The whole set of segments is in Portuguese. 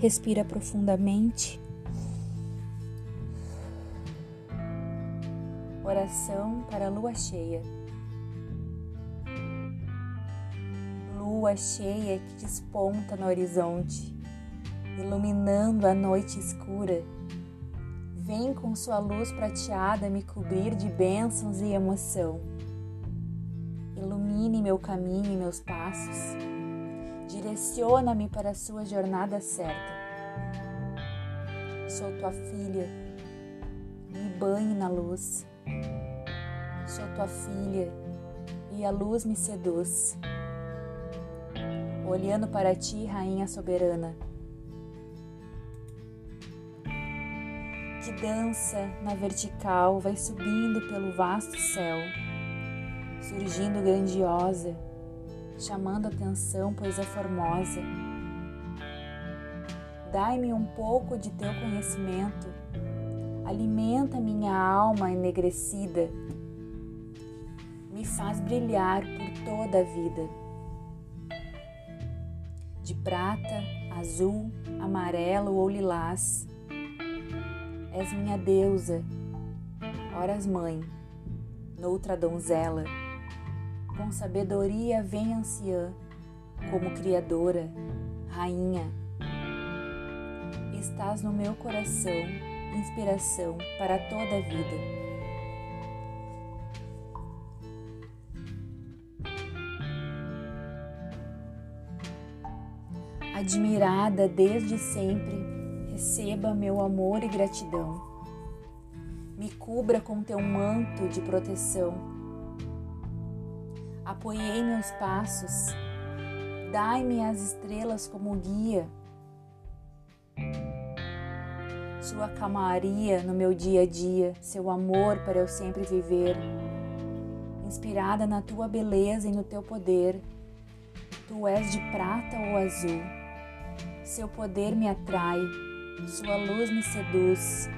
Respira profundamente. Oração para a lua cheia. Lua cheia que desponta no horizonte, iluminando a noite escura. Vem com sua luz prateada me cobrir de bênçãos e emoção. Ilumine meu caminho e meus passos Direciona-me para a sua jornada certa. Sou tua filha, me banhe na luz. Sou tua filha e a luz me seduz. Olhando para ti, Rainha soberana, que dança na vertical, vai subindo pelo vasto céu, surgindo grandiosa chamando atenção, pois é formosa. Dai-me um pouco de teu conhecimento, alimenta minha alma enegrecida, me faz brilhar por toda a vida. De prata, azul, amarelo ou lilás, és minha deusa, horas mãe, noutra donzela com sabedoria vem anciã, como criadora, rainha. Estás no meu coração, inspiração para toda a vida. Admirada desde sempre, receba meu amor e gratidão. Me cubra com teu manto de proteção apoiei meus passos, dai-me as estrelas como guia. Sua calmaria no meu dia a dia, seu amor para eu sempre viver, inspirada na tua beleza e no teu poder. Tu és de prata ou azul, seu poder me atrai, sua luz me seduz.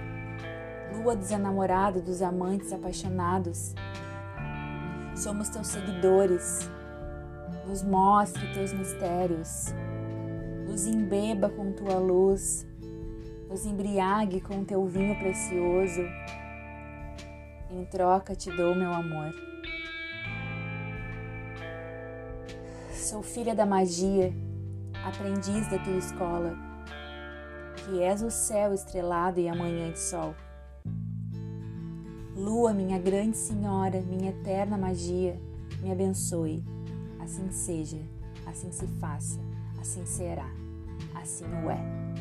Lua dos enamorados, dos amantes apaixonados, Somos teus seguidores. Nos mostre teus mistérios. Nos embeba com tua luz. Nos embriague com teu vinho precioso. Em troca te dou meu amor. Sou filha da magia, aprendiz da tua escola, que és o céu estrelado e a manhã de sol. Lua, minha grande senhora, minha eterna magia, me abençoe. Assim seja, assim se faça, assim será, assim o é.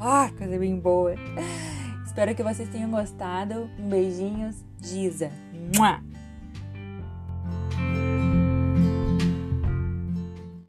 Ah, coisa bem boa. Espero que vocês tenham gostado. Um beijinhos, Giza. Mua!